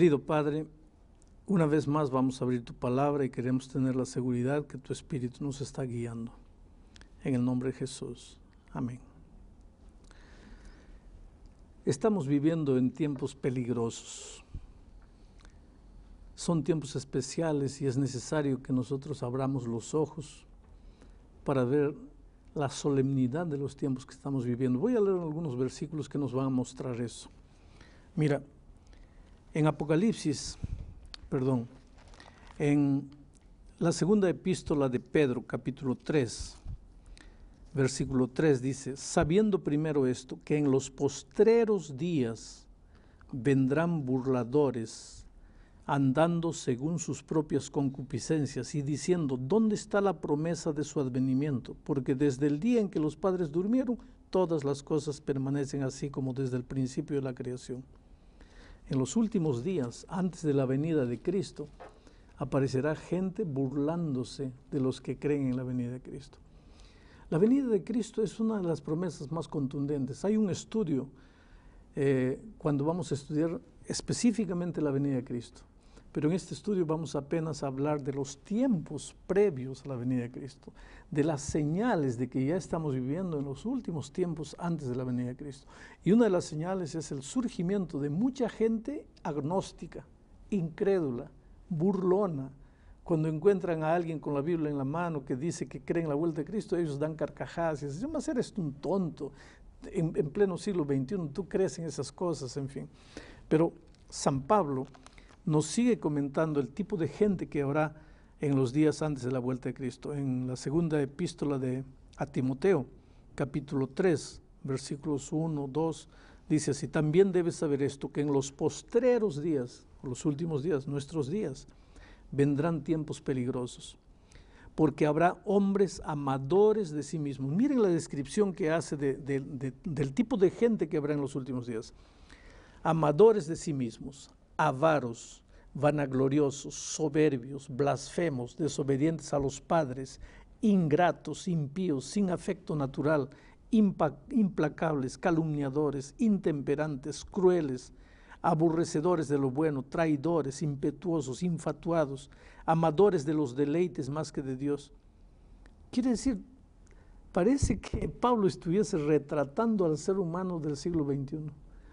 Querido Padre, una vez más vamos a abrir tu palabra y queremos tener la seguridad que tu Espíritu nos está guiando. En el nombre de Jesús. Amén. Estamos viviendo en tiempos peligrosos. Son tiempos especiales y es necesario que nosotros abramos los ojos para ver la solemnidad de los tiempos que estamos viviendo. Voy a leer algunos versículos que nos van a mostrar eso. Mira, en Apocalipsis, perdón, en la segunda epístola de Pedro, capítulo 3, versículo 3 dice, sabiendo primero esto, que en los postreros días vendrán burladores andando según sus propias concupiscencias y diciendo, ¿dónde está la promesa de su advenimiento? Porque desde el día en que los padres durmieron, todas las cosas permanecen así como desde el principio de la creación. En los últimos días, antes de la venida de Cristo, aparecerá gente burlándose de los que creen en la venida de Cristo. La venida de Cristo es una de las promesas más contundentes. Hay un estudio eh, cuando vamos a estudiar específicamente la venida de Cristo. Pero en este estudio vamos apenas a hablar de los tiempos previos a la venida de Cristo, de las señales de que ya estamos viviendo en los últimos tiempos antes de la venida de Cristo. Y una de las señales es el surgimiento de mucha gente agnóstica, incrédula, burlona. Cuando encuentran a alguien con la Biblia en la mano que dice que cree en la vuelta de Cristo, ellos dan carcajadas y dicen, más eres un tonto. En, en pleno siglo XXI tú crees en esas cosas, en fin. Pero San Pablo nos sigue comentando el tipo de gente que habrá en los días antes de la vuelta de Cristo. En la segunda epístola de a Timoteo, capítulo 3, versículos 1, 2, dice así, también debes saber esto, que en los postreros días, los últimos días, nuestros días, vendrán tiempos peligrosos, porque habrá hombres amadores de sí mismos. Miren la descripción que hace del tipo de gente que habrá en los últimos días. Amadores de sí mismos, avaros, vanagloriosos, soberbios, blasfemos, desobedientes a los padres, ingratos, impíos, sin afecto natural, implacables, calumniadores, intemperantes, crueles, aborrecedores de lo bueno, traidores, impetuosos, infatuados, amadores de los deleites más que de Dios. Quiere decir, parece que Pablo estuviese retratando al ser humano del siglo XXI,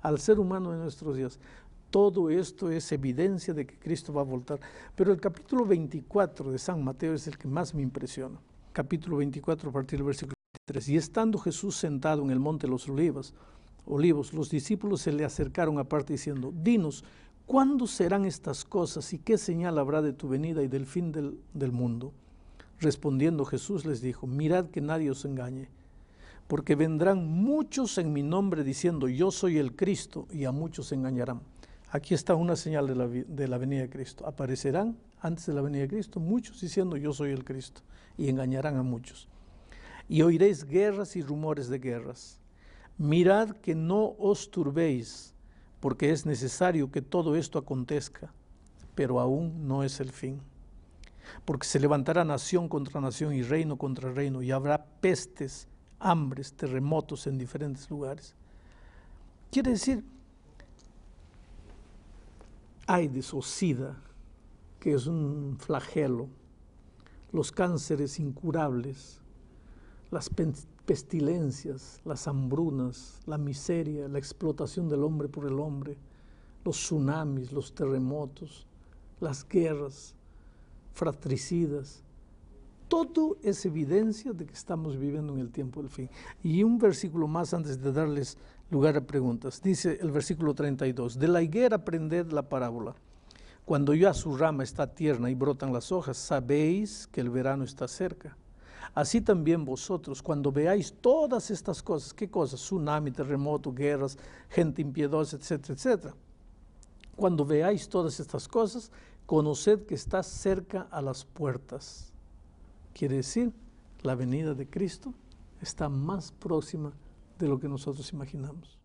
al ser humano de nuestros días. Todo esto es evidencia de que Cristo va a voltar. Pero el capítulo 24 de San Mateo es el que más me impresiona. Capítulo 24 a partir del versículo 23. Y estando Jesús sentado en el monte de los olivos, los discípulos se le acercaron aparte diciendo, dinos, ¿cuándo serán estas cosas y qué señal habrá de tu venida y del fin del mundo? Respondiendo Jesús les dijo, mirad que nadie os engañe porque vendrán muchos en mi nombre diciendo, yo soy el Cristo, y a muchos engañarán. Aquí está una señal de la, de la, venida de Cristo. Aparecerán antes de la venida de Cristo muchos diciendo yo soy el Cristo y engañarán a muchos. Y oiréis guerras y rumores de guerras. Mirad que no os turbéis, porque es necesario que todo esto acontezca, pero aún no es el fin. Porque se levantará nación contra nación y reino contra reino, y habrá pestes, hambres, terremotos en diferentes lugares. Quiere decir, AIDS o SIDA, que es un flagelo, los cánceres incurables, las pestilencias, las hambrunas, la miseria, la explotación del hombre por el hombre, los tsunamis, los terremotos, las guerras fratricidas. Todo es evidencia de que estamos viviendo en el tiempo del fin. Y un versículo más antes de darles lugar a preguntas. Dice el versículo 32, de la higuera aprended la parábola. Cuando ya su rama está tierna y brotan las hojas, sabéis que el verano está cerca. Así también vosotros, cuando veáis todas estas cosas, ¿qué cosas? Tsunami, terremoto, guerras, gente impiedosa, etcétera, etcétera. Cuando veáis todas estas cosas, conoced que está cerca a las puertas. Quiere decir, la venida de Cristo está más próxima de lo que nosotros imaginamos.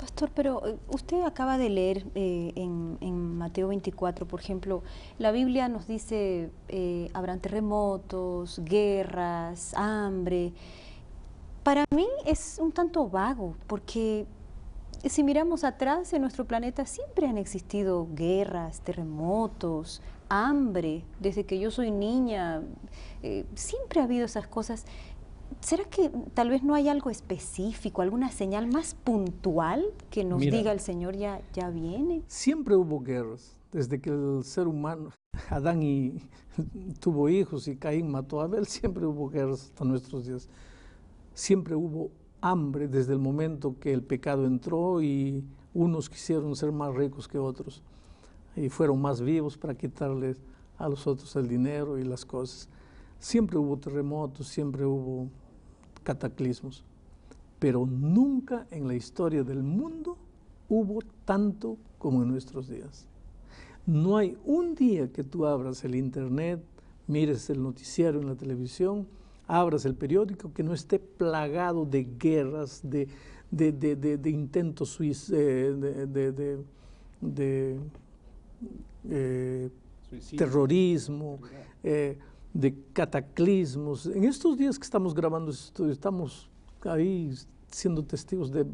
Pastor, pero eh, usted acaba de leer eh, en, Mateo 24, por ejemplo, la Biblia nos dice, eh, habrán terremotos, guerras, hambre. Para mí es un tanto vago, porque si miramos atrás en nuestro planeta siempre han existido guerras, terremotos, hambre. Desde que yo soy niña, siempre ha habido esas cosas. ¿Será que tal vez no hay algo específico, alguna señal más puntual que nos diga el Señor ya, ya viene? Siempre hubo guerras, desde que el ser humano, Adán y, tuvo hijos y Caín mató a Abel, siempre hubo guerras hasta nuestros días. Siempre hubo hambre desde el momento que el pecado entró y unos quisieron ser más ricos que otros y fueron más vivos para quitarles a los otros el dinero y las cosas. Siempre hubo terremotos, siempre hubo cataclismos, pero nunca en la historia del mundo hubo tanto como en nuestros días. No hay un día que tú abras el internet, mires el noticiero en la televisión, abras el periódico que no esté plagado de guerras, de, de, intentos suicidas, de, eh, terrorismo, eh, de cataclismos. En estos días que estamos grabando esto, estamos ahí siendo testigos de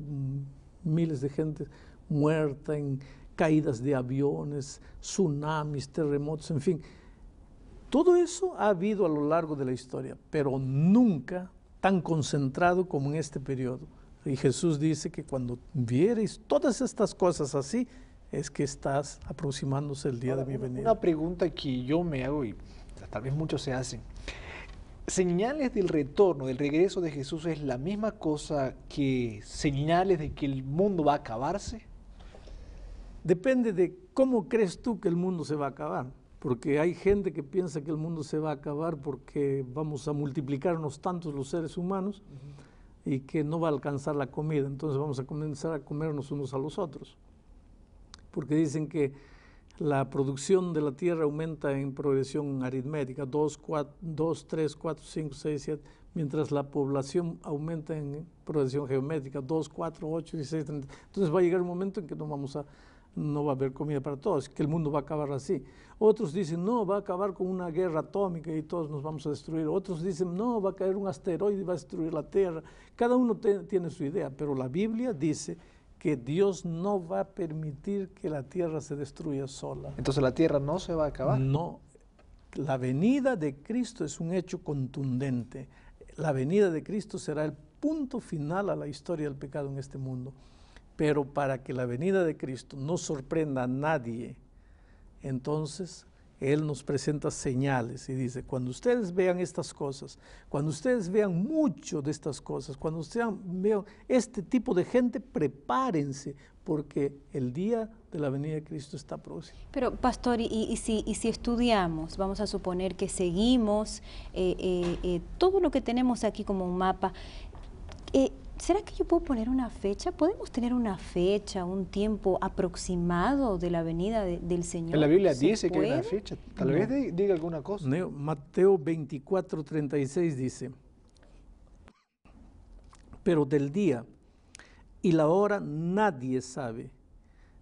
miles de gente muerta en caídas de aviones, tsunamis, terremotos, en fin. Todo eso ha habido a lo largo de la historia, pero nunca tan concentrado como en este periodo. Y Jesús dice que cuando viereis todas estas cosas así, es que estás aproximándose el día de mi venida. Una pregunta que yo me hago y tal vez muchos se hacen. Señales del retorno, del regreso de Jesús es la misma cosa que señales de que el mundo va a acabarse? Depende de cómo crees tú que el mundo se va a acabar. Porque hay gente que piensa que el mundo se va a acabar porque vamos a multiplicarnos tantos los seres humanos y que no va a alcanzar la comida. Entonces vamos a comenzar a comernos unos a los otros. Porque dicen que la producción de la tierra aumenta en progresión aritmética, 2, 3, 4, 5, 6, 7, mientras la población aumenta en progresión geométrica, 2, 4, 8, 16, 30. Entonces va a llegar un momento en que no, vamos a, no va a haber comida para todos, que el mundo va a acabar así. Otros dicen, no, va a acabar con una guerra atómica y todos nos vamos a destruir. Otros dicen, no, va a caer un asteroide y va a destruir la tierra. Cada uno tiene su idea, pero la Biblia dice que Dios no va a permitir que la tierra se destruya sola. Entonces la tierra no se va a acabar. No, la venida de Cristo es un hecho contundente. La venida de Cristo será el punto final a la historia del pecado en este mundo. Pero para que la venida de Cristo no sorprenda a nadie, entonces él nos presenta señales y dice, cuando ustedes vean estas cosas, cuando ustedes vean mucho de estas cosas, cuando ustedes vean este tipo de gente, prepárense, porque el día de la venida de Cristo está próximo. Pero, pastor, y, si, si, estudiamos, vamos a suponer que seguimos eh, eh, eh, todo lo que tenemos aquí como un mapa, ¿Será que yo puedo poner una fecha? ¿Podemos tener una fecha, un tiempo aproximado de la venida del Señor? En la Biblia dice que hay una fecha. Tal vez diga alguna cosa. Mateo 24, 36 dice, pero del día y la hora nadie sabe,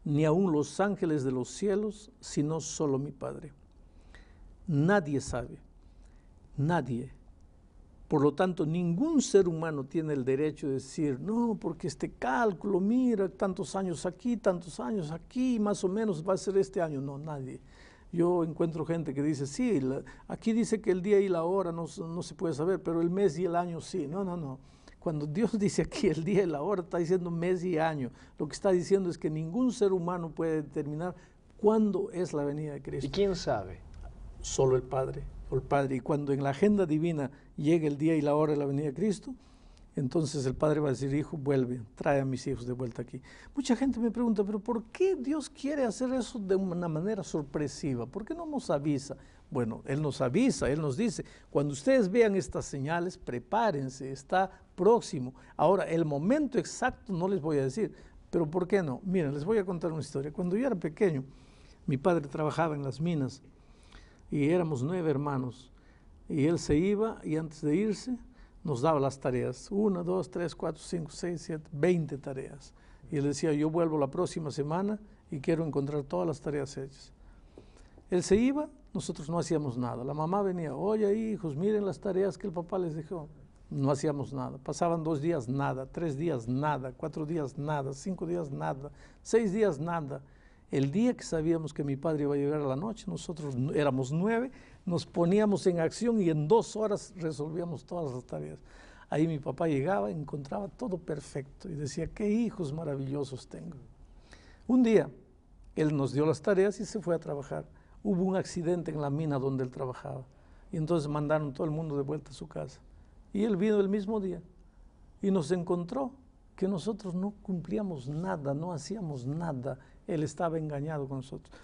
ni aun los ángeles de los cielos, sino solo mi Padre. Nadie sabe, nadie. Por lo tanto, ningún ser humano tiene el derecho de decir, no, porque este cálculo, mira, tantos años aquí, tantos años aquí, más o menos va a ser este año. No, nadie. Yo encuentro gente que dice, sí, aquí dice que el día y la hora no, no, se puede saber, pero el mes y el año sí. No, no, no. Cuando Dios dice aquí el día y la hora, está diciendo mes y año. Lo que está diciendo es que ningún ser humano puede determinar cuándo es la venida de Cristo. ¿Y quién sabe? Solo el Padre el Padre. Y cuando en la agenda divina llegue el día y la hora de la venida de Cristo, entonces el Padre va a decir, hijo, vuelve, trae a mis hijos de vuelta aquí. Mucha gente me pregunta, pero ¿por qué Dios quiere hacer eso de una manera sorpresiva? ¿Por qué no nos avisa? Bueno, Él nos avisa, Él nos dice, cuando ustedes vean estas señales, prepárense, está próximo. Ahora, el momento exacto no les voy a decir, pero ¿por qué no? Miren, les voy a contar una historia. Cuando yo era pequeño, mi padre trabajaba en las minas y éramos nueve hermanos. Y él se iba y antes de irse nos daba las tareas. Una, dos, tres, cuatro, cinco, seis, siete, veinte tareas. Y él decía, yo vuelvo la próxima semana y quiero encontrar todas las tareas hechas. Él se iba, nosotros no hacíamos nada. La mamá venía, oye hijos, miren las tareas que el papá les dejó. no hacíamos nada. Pasaban dos días nada, tres días nada, cuatro días nada, cinco días nada, seis días nada. El día que sabíamos que mi padre iba a llegar a la noche, nosotros éramos nueve, nos poníamos en acción y en dos horas resolvíamos todas las tareas. Ahí mi papá llegaba, encontraba todo perfecto y decía, qué hijos maravillosos tengo. Un día, él nos dio las tareas y se fue a trabajar. Hubo un accidente en la mina donde él trabajaba y entonces mandaron todo el mundo de vuelta a su casa. Y él vino el mismo día y nos encontró que nosotros no cumplíamos nada, no hacíamos nada. Él estaba engañado con nosotros.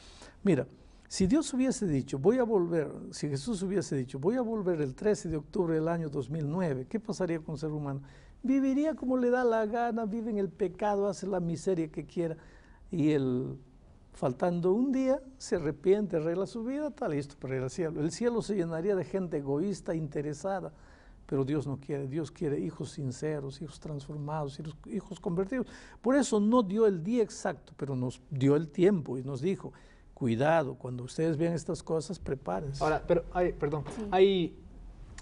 Mira, si Dios hubiese dicho, voy a volver, si Jesús hubiese dicho, voy a volver el 13 de octubre del año 2009, ¿qué pasaría con ser humano? Viviría como le da la gana, vive en el pecado, hace la miseria que quiera. Y él, faltando un día, se arrepiente, arregla su vida, está listo para ir al cielo. El cielo se llenaría de gente egoísta, interesada pero Dios no quiere, Dios quiere hijos sinceros, hijos transformados, hijos, convertidos. Por eso no dio el día exacto, pero nos dio el tiempo y nos dijo, cuidado, cuando ustedes vean estas cosas, prepárense. Ahora, pero, hay, perdón, hay,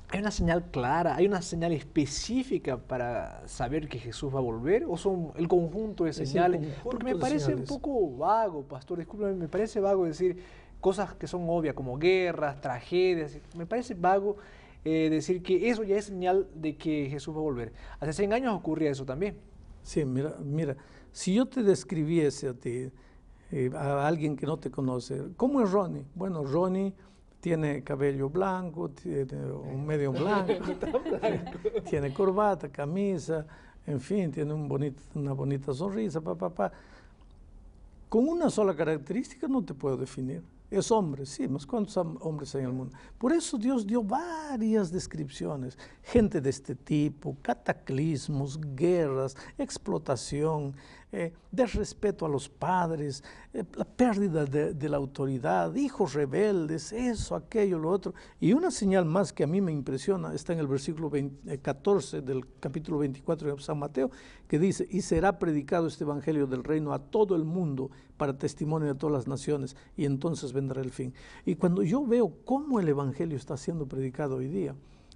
hay una señal clara, hay una señal específica para saber que Jesús va a volver, o son el conjunto de señales? Porque me parece un poco vago, pastor, discúlpeme, me parece vago decir cosas que son obvias, como guerras, tragedias, me parece vago eh, decir que eso ya es señal de que Jesús va a volver. Hace 100 años ocurría eso también. Sí, mira, mira, si yo te describiese a ti, eh, a alguien que no te conoce, ¿cómo es Ronnie? Bueno, Ronnie tiene cabello blanco, tiene un medio blanco, tiene corbata, camisa, en fin, tiene un bonito, una bonita sonrisa, papá, papá. Con una sola característica no te puedo definir. Es hombre, sí, más cuántos hombres hay en el mundo. Por eso Dios dio varias descripciones. Gente de este tipo, cataclismos, guerras, explotación, eh, desrespeto a los padres, eh, la pérdida de, la autoridad, hijos rebeldes, eso, aquello, lo otro. Y una señal más que a mí me impresiona está en el versículo 14 eh, del capítulo 24 de San Mateo, que dice, y será predicado este evangelio del reino a todo el mundo para testimonio de todas las naciones, y entonces vendrá el fin. Y cuando yo veo cómo el evangelio está siendo predicado hoy día,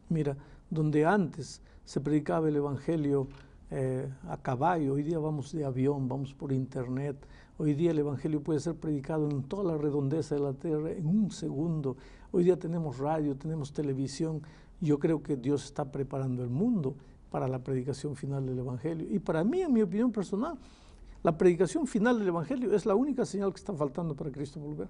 mira, donde antes se predicaba el evangelio eh, a caballo, hoy día vamos de avión, vamos por internet, hoy día el Evangelio puede ser predicado en toda la redondeza de la tierra en un segundo, hoy día tenemos radio, tenemos televisión, yo creo que Dios está preparando el mundo para la predicación final del Evangelio. Y para mí, en mi opinión personal, la predicación final del Evangelio es la única señal que está faltando para Cristo volver.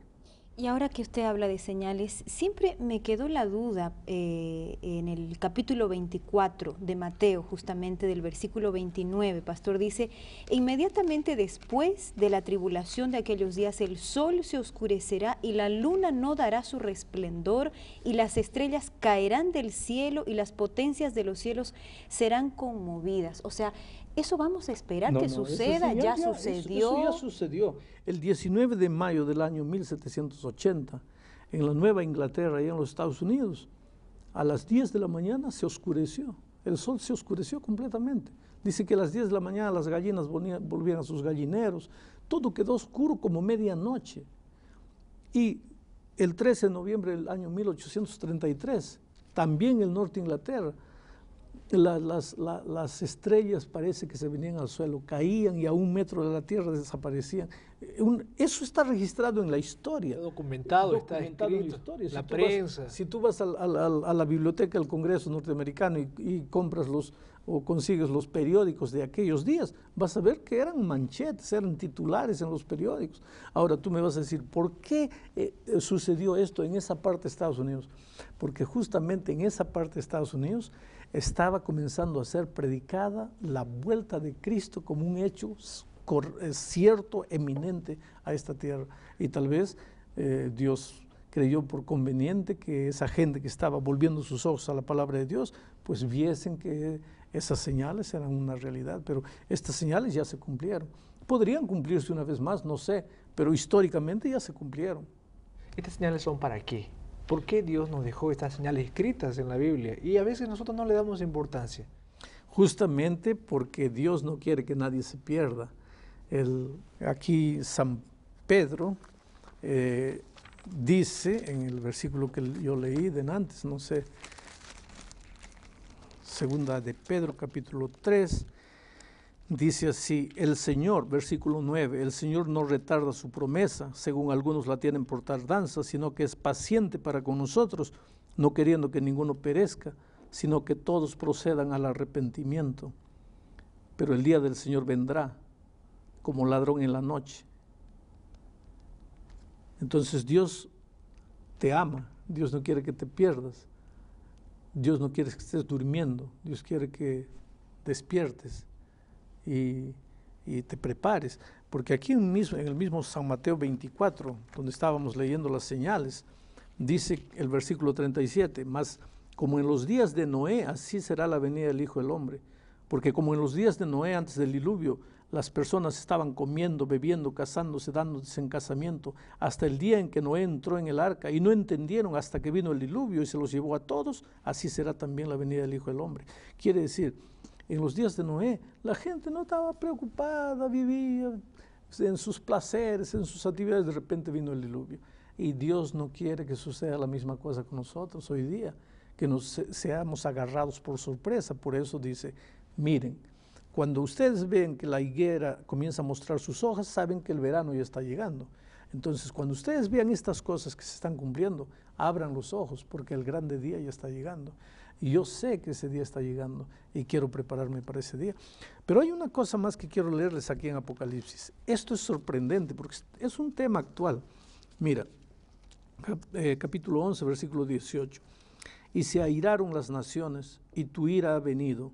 Y ahora que usted habla de señales, siempre me quedó la duda eh, en el capítulo 24 de Mateo, justamente del versículo 29, pastor dice, inmediatamente después de la tribulación de aquellos días el sol se oscurecerá y la luna no dará su resplendor y las estrellas caerán del cielo y las potencias de los cielos serán conmovidas. O sea, eso vamos a esperar que suceda, ya, sucedió. Eso, ya sucedió. El 19 de mayo del año 1780, en la Nueva Inglaterra y en los Estados Unidos, a las 10 de la mañana se oscureció. El sol se oscureció completamente. Dice que a las 10 de la mañana las gallinas volvían a sus gallineros. Todo quedó oscuro como medianoche. Y el 13 de noviembre del año 1833, también el norte de Inglaterra, las, las, estrellas parece que se venían al suelo, caían y a un metro de la tierra desaparecían. Eh, eso está registrado en la historia. Está documentado, está escrito, en la historia. Si la prensa. si tú vas a, la biblioteca del Congreso norteamericano y, compras los o consigues los periódicos de aquellos días, vas a ver que eran manchetes, eran titulares en los periódicos. Ahora tú me vas a decir, ¿por qué eh, sucedió esto en esa parte de Estados Unidos? Porque justamente en esa parte de Estados Unidos estaba comenzando a ser predicada la vuelta de Cristo como un hecho eh, cierto, eminente a esta tierra. Y tal vez eh, Dios creyó por conveniente que esa gente que estaba volviendo sus ojos a la palabra de Dios, pues viesen que esas señales eran una realidad, pero estas señales ya se cumplieron. Podrían cumplirse una vez más, no sé, pero históricamente ya se cumplieron. ¿Estas señales son para qué? ¿Por qué Dios nos dejó estas señales escritas en la Biblia? Y a veces nosotros no le damos importancia. Justamente porque Dios no quiere que nadie se pierda. El, aquí San Pedro eh, dice en el versículo que yo leí de antes, no sé, segunda de Pedro capítulo 3, dice así, el Señor, versículo 9, el Señor no retarda su promesa, según algunos la tienen por tardanza, sino que es paciente para con nosotros, no queriendo que ninguno perezca, sino que todos procedan al arrepentimiento. Pero el día del Señor vendrá como ladrón en la noche. Entonces Dios te ama, Dios no quiere que te pierdas, Dios no quiere que estés durmiendo, Dios quiere que despiertes y, te prepares. Porque aquí mismo, en el mismo San Mateo 24, donde estábamos leyendo las señales, dice el versículo 37, más como en los días de Noé, así será la venida del Hijo del Hombre. Porque como en los días de Noé antes del diluvio, las personas estaban comiendo, bebiendo, casándose, dándose en casamiento, hasta el día en que Noé entró en el arca y no entendieron hasta que vino el diluvio y se los llevó a todos, así será también la venida del Hijo del Hombre. Quiere decir, en los días de Noé, la gente no estaba preocupada, vivía en sus placeres, en sus actividades, de repente vino el diluvio. Y Dios no quiere que suceda la misma cosa con nosotros hoy día, que nos seamos agarrados por sorpresa. Por eso dice, miren, cuando ustedes ven que la higuera comienza a mostrar sus hojas, saben que el verano ya está llegando. Entonces, cuando ustedes vean estas cosas que se están cumpliendo, abran los ojos, porque el grande día ya está llegando. Y yo sé que ese día está llegando y quiero prepararme para ese día. Pero hay una cosa más que quiero leerles aquí en Apocalipsis. Esto es sorprendente porque es un tema actual. Mira, eh, capítulo 11, versículo 18. Y se airaron las naciones y tu ira ha venido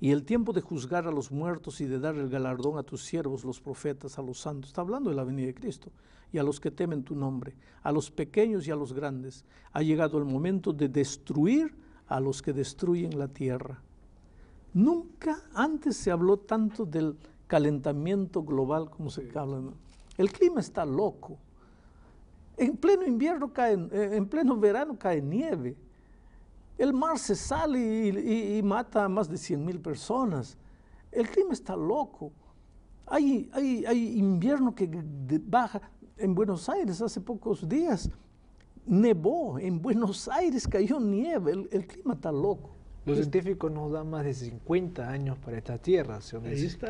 y el tiempo de juzgar a los muertos y de dar el galardón a tus siervos, los profetas, a los santos. Está hablando de la venida de Cristo. Y a los que temen tu nombre, a los pequeños y a los grandes. Ha llegado el momento de destruir a los que destruyen la tierra. Nunca antes se habló tanto del calentamiento global como se habla. El clima está loco. En pleno invierno cae, en pleno verano cae nieve. El mar se sale y, mata a más de 100 mil personas. El clima está loco. Hay, hay, invierno que baja. En Buenos Aires hace pocos días nevó. En Buenos Aires cayó nieve. El, clima está loco. Los científicos nos dan más de 50 años para esta Tierra.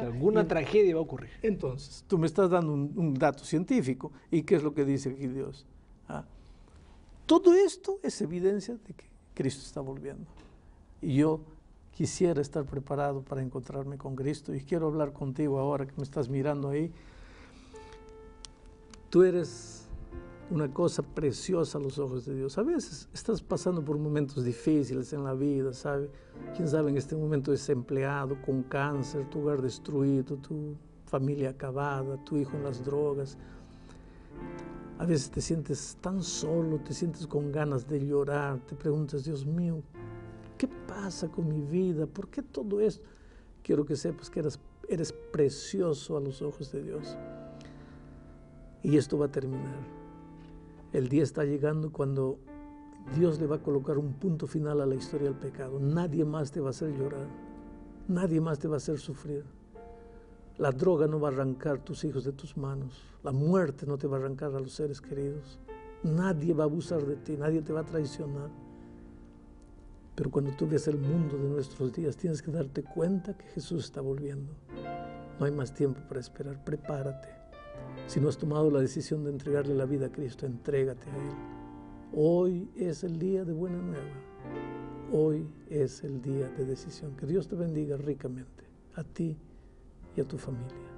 alguna tragedia va a ocurrir. Entonces, tú me estás dando un, dato científico. ¿Y qué es lo que dice aquí Dios? Ah, todo esto es evidencia de que Cristo está volviendo. Y yo quisiera estar preparado para encontrarme con Cristo y quiero hablar contigo ahora que me estás mirando ahí. Tú eres una cosa preciosa a los ojos de Dios. A veces estás pasando por momentos difíciles en la vida, ¿sabe? Quién sabe en este momento desempleado, con cáncer, tu hogar destruido, tu familia acabada, tu hijo en las drogas. A veces te sientes tan solo, te sientes con ganas de llorar, te preguntas, Dios mío, ¿qué pasa con mi vida? ¿Por qué todo esto? Quiero que sepas que eres, eres precioso a los ojos de Dios. Y esto va a terminar. El día está llegando cuando Dios le va a colocar un punto final a la historia del pecado. Nadie más te va a hacer llorar. Nadie más te va a hacer sufrir. La droga no va a arrancar tus hijos de tus manos. La muerte no te va a arrancar a los seres queridos. Nadie va a abusar de ti, nadie te va a traicionar. Pero cuando tú ves el mundo de nuestros días, tienes que darte cuenta que Jesús está volviendo. No hay más tiempo para esperar. Prepárate. Si no has tomado la decisión de entregarle la vida a Cristo, entrégate a Él. Hoy es el día de buena nueva. Hoy es el día de decisión. Que Dios te bendiga ricamente. A ti y a tu familia.